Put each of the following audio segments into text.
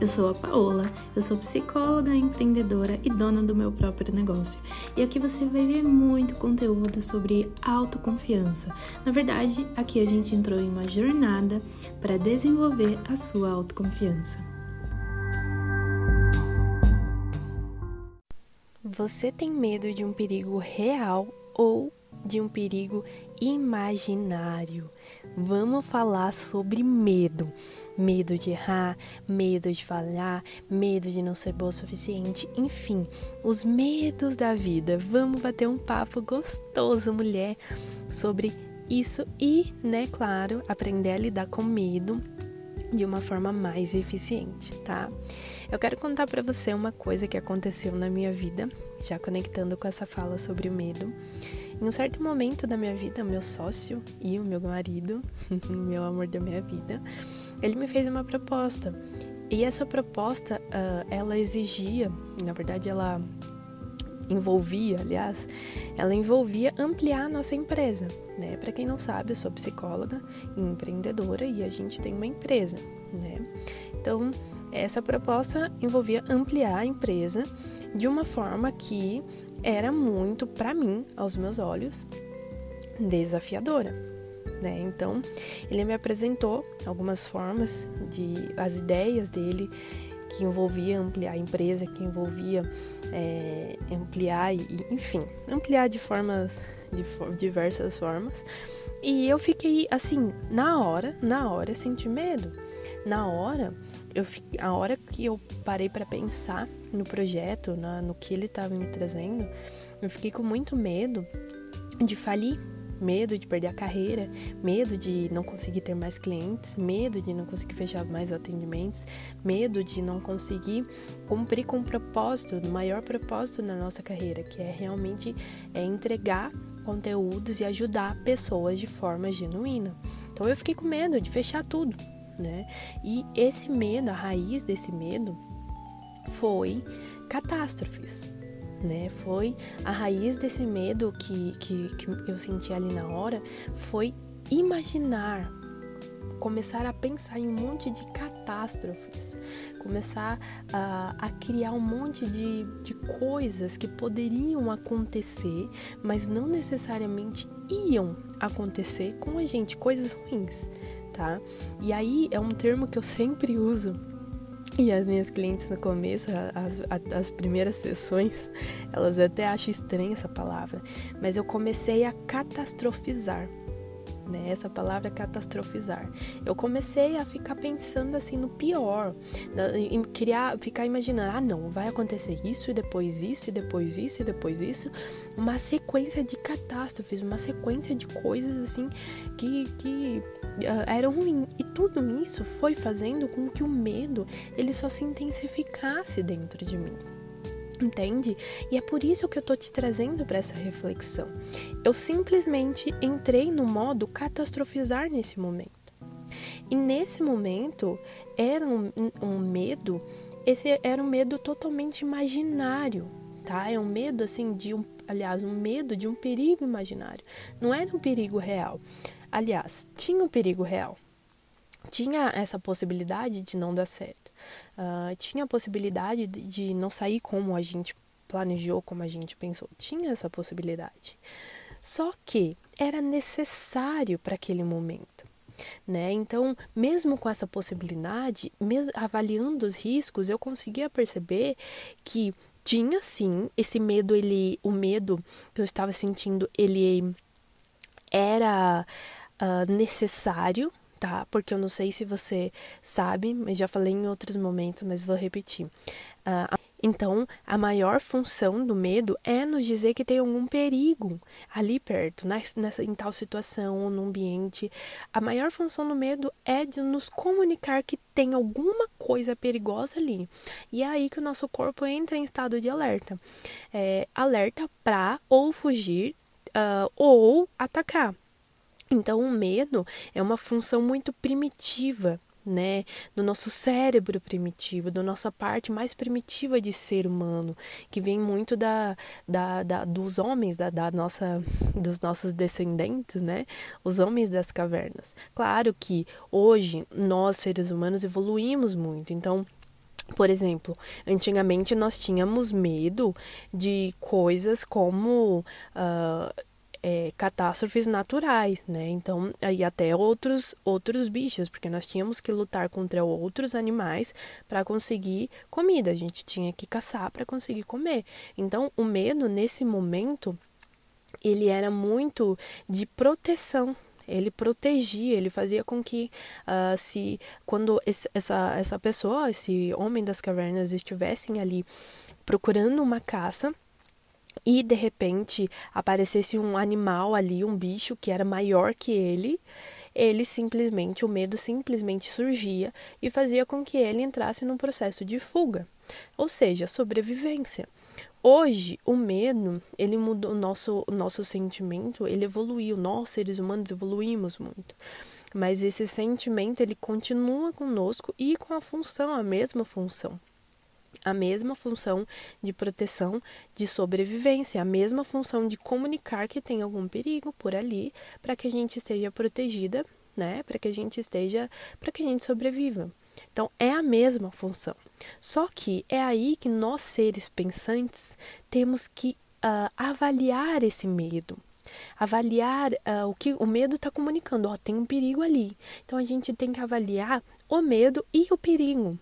Eu sou a Paola, eu sou psicóloga, empreendedora e dona do meu próprio negócio. E aqui você vai ver muito conteúdo sobre autoconfiança. Na verdade, aqui a gente entrou em uma jornada para desenvolver a sua autoconfiança. Você tem medo de um perigo real ou de um perigo imaginário? Vamos falar sobre medo. Medo de errar, medo de falhar, medo de não ser boa o suficiente, enfim, os medos da vida. Vamos bater um papo gostoso, mulher, sobre isso e, né, claro, aprender a lidar com medo de uma forma mais eficiente, tá? Eu quero contar para você uma coisa que aconteceu na minha vida, já conectando com essa fala sobre o medo. Em um certo momento da minha vida, meu sócio e o meu marido, meu amor da minha vida, ele me fez uma proposta. E essa proposta, uh, ela exigia, na verdade, ela envolvia, aliás, ela envolvia ampliar a nossa empresa, né? Para quem não sabe, eu sou psicóloga e empreendedora e a gente tem uma empresa, né? Então, essa proposta envolvia ampliar a empresa de uma forma que era muito, para mim, aos meus olhos, desafiadora. Né? Então, ele me apresentou algumas formas de as ideias dele que envolvia ampliar a empresa, que envolvia é, ampliar e, enfim, ampliar de formas de diversas formas. E eu fiquei assim, na hora, na hora eu senti medo. Na hora, eu a hora que eu parei para pensar no projeto, na, no que ele estava me trazendo, eu fiquei com muito medo de falir, medo de perder a carreira, medo de não conseguir ter mais clientes, medo de não conseguir fechar mais atendimentos, medo de não conseguir cumprir com o propósito, o maior propósito na nossa carreira, que é realmente é entregar conteúdos e ajudar pessoas de forma genuína. Então eu fiquei com medo de fechar tudo, né? E esse medo, a raiz desse medo foi catástrofes, né? Foi a raiz desse medo que, que, que eu senti ali na hora foi imaginar, começar a pensar em um monte de catástrofes, começar a, a criar um monte de, de coisas que poderiam acontecer, mas não necessariamente iam acontecer com a gente, coisas ruins, tá? E aí é um termo que eu sempre uso e as minhas clientes no começo, as, as, primeiras sessões, elas até acham estranha essa palavra, mas eu comecei a catastrofizar né? Essa palavra é catastrofizar. Eu comecei a ficar pensando assim no pior, em criar, ficar imaginando, ah, não, vai acontecer isso e depois isso e depois isso e depois isso, uma sequência de catástrofes, uma sequência de coisas assim que, que uh, eram ruins. E tudo isso foi fazendo com que o medo ele só se intensificasse dentro de mim entende? E é por isso que eu tô te trazendo para essa reflexão. Eu simplesmente entrei no modo catastrofizar nesse momento. E nesse momento era um, um medo, esse era um medo totalmente imaginário, tá? É um medo assim de um, aliás, um medo de um perigo imaginário. Não era um perigo real. Aliás, tinha um perigo real. Tinha essa possibilidade de não dar certo uh, tinha a possibilidade de, não sair como a gente planejou, como a gente pensou. Tinha essa possibilidade. Só que era necessário para aquele momento. Né? Então, mesmo com essa possibilidade, avaliando os riscos, eu conseguia perceber que tinha sim esse medo, ele, o medo que eu estava sentindo, ele era uh, necessário, tá? Porque eu não sei se você sabe, mas já falei em outros momentos, mas vou repetir. Uh, então, a maior função do medo é nos dizer que tem algum perigo ali perto, nessa, em tal situação, no ambiente. A maior função do medo é de nos comunicar que tem alguma coisa perigosa ali. E é aí que o nosso corpo entra em estado de alerta. É, alerta para ou fugir uh, ou atacar. Então, o medo é uma função muito primitiva, né, do nosso cérebro primitivo, da nossa parte mais primitiva de ser humano, que vem muito da, da, da dos homens, da, da, nossa, dos nossos descendentes, né, os homens das cavernas. Claro que hoje nós seres humanos evoluímos muito, então Por exemplo, antigamente nós tínhamos medo de coisas como uh, é, catástrofes naturais, né? Então, aí até outros outros bichos, porque nós tínhamos que lutar contra outros animais para conseguir comida. A gente tinha que caçar para conseguir comer. Então, o medo nesse momento ele era muito de proteção, ele protegia, ele fazia com que uh, se quando esse, essa essa pessoa, esse homem das cavernas estivessem ali procurando uma caça, e de repente aparecesse um animal ali, um bicho que era maior que ele, ele simplesmente, o medo simplesmente surgia e fazia com que ele entrasse num processo de fuga, ou seja, sobrevivência. Hoje, o medo, ele mudou o nosso, o nosso sentimento, ele evoluiu, nós seres humanos evoluímos muito. Mas esse sentimento, ele continua conosco e com a função, a mesma função a mesma função de proteção, de sobrevivência, a mesma função de comunicar que tem algum perigo por ali, para que a gente esteja protegida, né? Para que a gente esteja, para que a gente sobreviva. Então é a mesma função. Só que é aí que nós seres pensantes temos que uh, avaliar esse medo avaliar uh, o que o medo está comunicando. Ó, tem um perigo ali. Então a gente tem que avaliar o medo e o perigo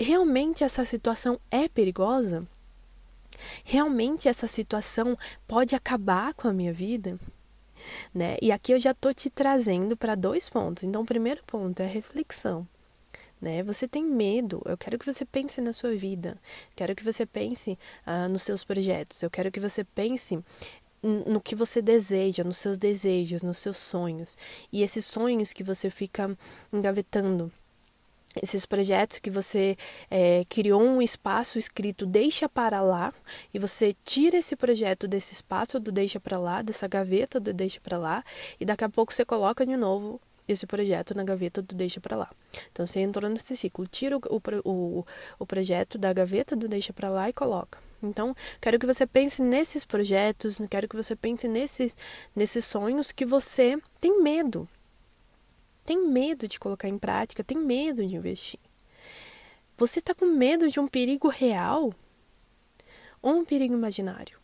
realmente essa situação é perigosa? Realmente essa situação pode acabar com a minha vida? Né? E aqui eu já estou te trazendo para dois pontos. Então, o primeiro ponto é reflexão. Né? Você tem medo, eu quero que você pense na sua vida, quero que você pense uh, nos seus projetos, eu quero que você pense no que você deseja, nos seus desejos, nos seus sonhos. E esses sonhos que você fica engavetando, esses projetos que você é, criou um espaço escrito deixa para lá e você tira esse projeto desse espaço do deixa para lá, dessa gaveta do deixa para lá e daqui a pouco você coloca de novo esse projeto na gaveta do deixa para lá. Então você entrou nesse ciclo, tira o, o, o projeto da gaveta do deixa para lá e coloca. Então, quero que você pense nesses projetos, quero que você pense nesses, nesses sonhos que você tem medo, tem medo de colocar em prática, tem medo de investir. Você está com medo de um perigo real ou um perigo imaginário?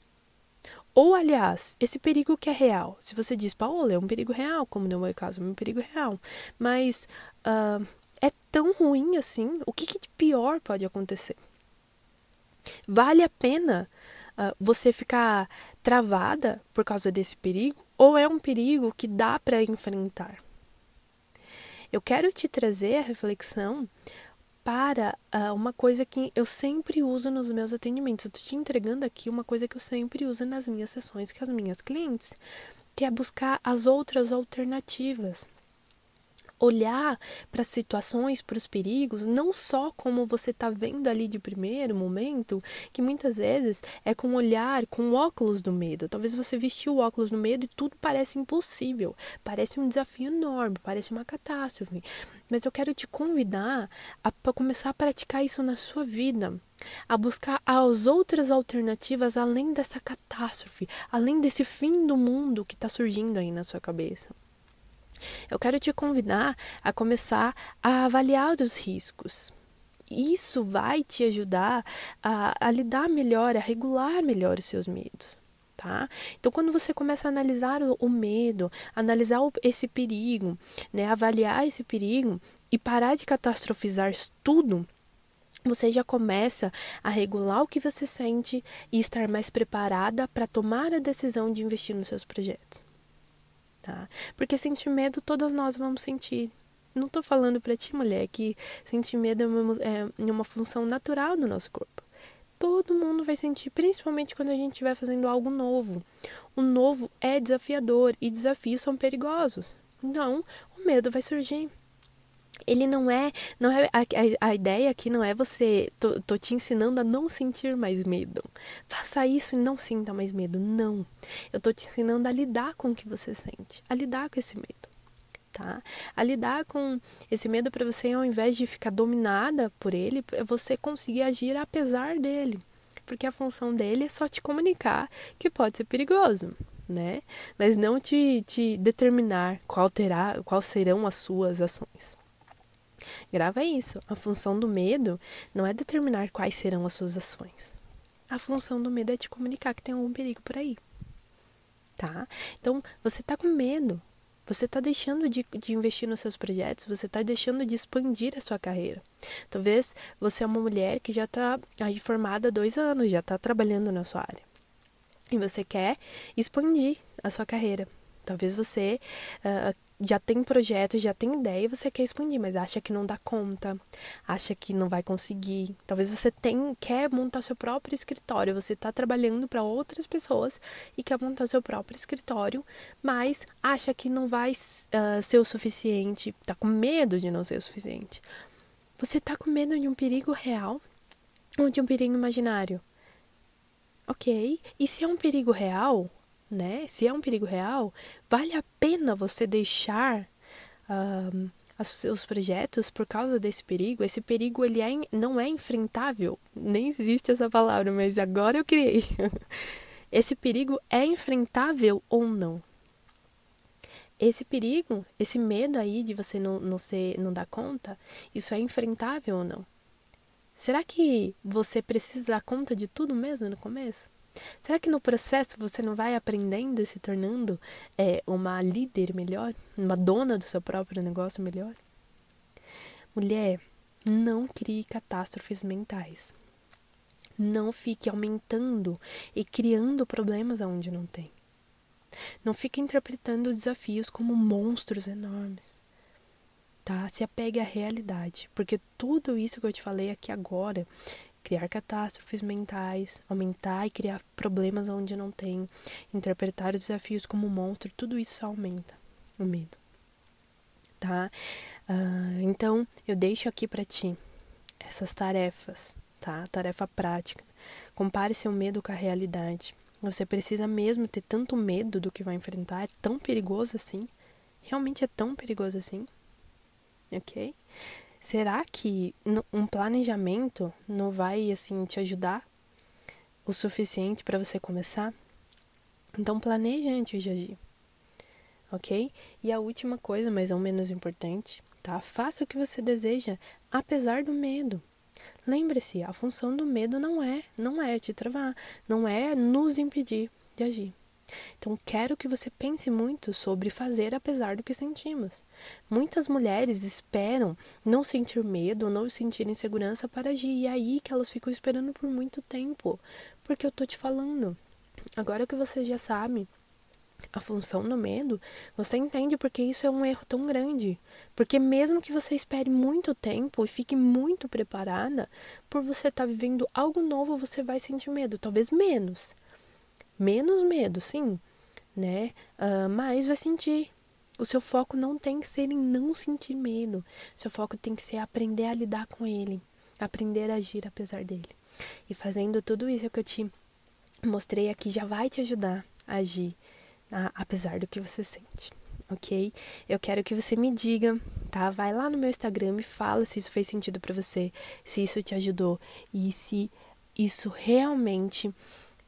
Ou, aliás, esse perigo que é real. Se você diz, Paola, é um perigo real, como no meu caso, é um perigo real. Mas uh, é tão ruim assim? O que, que de pior pode acontecer? Vale a pena uh, você ficar travada por causa desse perigo? Ou é um perigo que dá para enfrentar? Eu quero te trazer a reflexão para uh, uma coisa que eu sempre uso nos meus atendimentos. Eu estou te entregando aqui uma coisa que eu sempre uso nas minhas sessões com as minhas clientes, que é buscar as outras alternativas olhar para as situações, para os perigos, não só como você está vendo ali de primeiro momento, que muitas vezes é com olhar, com óculos do medo. Talvez você vestiu o óculos do medo e tudo parece impossível, parece um desafio enorme, parece uma catástrofe. Mas eu quero te convidar a começar a praticar isso na sua vida a buscar as outras alternativas além dessa catástrofe, além desse fim do mundo que está surgindo aí na sua cabeça. Eu quero te convidar a começar a avaliar os riscos. Isso vai te ajudar a, a lidar melhor, a regular melhor os seus medos. Tá? Então, quando você começa a analisar o, o medo, analisar o, esse perigo, né, avaliar esse perigo e parar de catastrofizar tudo, você já começa a regular o que você sente e estar mais preparada para tomar a decisão de investir nos seus projetos tá? Porque sentir medo todas nós vamos sentir. Não tô falando para ti, mulher, que sentir medo é uma, é uma função natural do nosso corpo. Todo mundo vai sentir, principalmente quando a gente estiver fazendo algo novo. O novo é desafiador e desafios são perigosos. Então, o medo vai surgir ele não é, não é a, a, ideia aqui não é você, tô, tô te ensinando a não sentir mais medo. Faça isso e não sinta mais medo. Não. Eu tô te ensinando a lidar com o que você sente, a lidar com esse medo. Tá? A lidar com esse medo para você, ao invés de ficar dominada por ele, você conseguir agir apesar dele. Porque a função dele é só te comunicar que pode ser perigoso, né? Mas não te, te determinar qual terá, quais serão as suas ações. Grava isso. A função do medo não é determinar quais serão as suas ações. A função do medo é te comunicar que tem algum perigo por aí. Tá? Então, você tá com medo. Você está deixando de, de, investir nos seus projetos, você está deixando de expandir a sua carreira. Talvez você é uma mulher que já está aí formada há dois anos, já está trabalhando na sua área. E você quer expandir a sua carreira. Talvez você uh, já tem projeto, já tem ideia e você quer expandir, mas acha que não dá conta, acha que não vai conseguir. Talvez você tem, quer montar seu próprio escritório, você está trabalhando para outras pessoas e quer montar seu próprio escritório, mas acha que não vai uh, ser o suficiente, está com medo de não ser o suficiente. Você está com medo de um perigo real ou de um perigo imaginário? Ok, e se é um perigo real, né? Se é um perigo real, vale a pena você deixar um, os seus projetos por causa desse perigo? Esse perigo ele é, não é enfrentável, nem existe essa palavra, mas agora eu criei. esse perigo é enfrentável ou não? Esse perigo, esse medo aí de você não, não, ser, não dar conta, isso é enfrentável ou não? Será que você precisa dar conta de tudo mesmo no começo? Será que no processo você não vai aprendendo e se tornando é, uma líder melhor? Uma dona do seu próprio negócio melhor? Mulher, não crie catástrofes mentais. Não fique aumentando e criando problemas onde não tem. Não fique interpretando desafios como monstros enormes. Tá? Se apegue à realidade, porque tudo isso que eu te falei aqui agora criar catástrofes mentais, aumentar e criar problemas onde não tem, interpretar os desafios como um monstro, tudo isso aumenta o medo. Tá? Uh, então, eu deixo aqui para ti essas tarefas, tá? Tarefa prática. Compare seu medo com a realidade. Você precisa mesmo ter tanto medo do que vai enfrentar? É tão perigoso assim? Realmente é tão perigoso assim? Ok? Será que um planejamento não vai assim te ajudar o suficiente para você começar? Então planeje antes de agir. OK? E a última coisa, mas não menos importante, tá? Faça o que você deseja, apesar do medo. Lembre-se, a função do medo não é, não é te travar, não é nos impedir de agir. Então, quero que você pense muito sobre fazer apesar do que sentimos. Muitas mulheres esperam não sentir medo, não sentir insegurança para agir, e é aí que elas ficam esperando por muito tempo. Porque eu tô te falando. Agora que você já sabe a função do medo, você entende porque isso é um erro tão grande. Porque mesmo que você espere muito tempo e fique muito preparada, por você estar tá vivendo algo novo, você vai sentir medo, talvez menos menos medo, sim, né? Uh, mas vai sentir. O seu foco não tem que ser em não sentir medo. Seu foco tem que ser aprender a lidar com ele, aprender a agir apesar dele. E fazendo tudo isso que eu te mostrei aqui já vai te ajudar a agir a, apesar do que você sente. Ok? Eu quero que você me diga, tá? Vai lá no meu Instagram e fala se isso fez sentido para você, se isso te ajudou e se isso realmente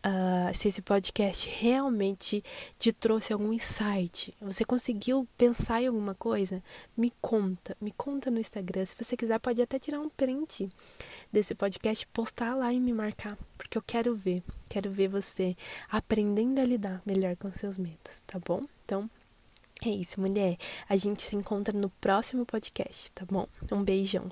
uh, se esse podcast realmente te trouxe algum insight. Você conseguiu pensar em alguma coisa? Me conta, me conta no Instagram. Se você quiser, pode até tirar um print desse podcast, postar lá e me marcar, porque eu quero ver, quero ver você aprendendo a lidar melhor com seus medos, tá bom? Então, é isso, mulher. A gente se encontra no próximo podcast, tá bom? Um beijão.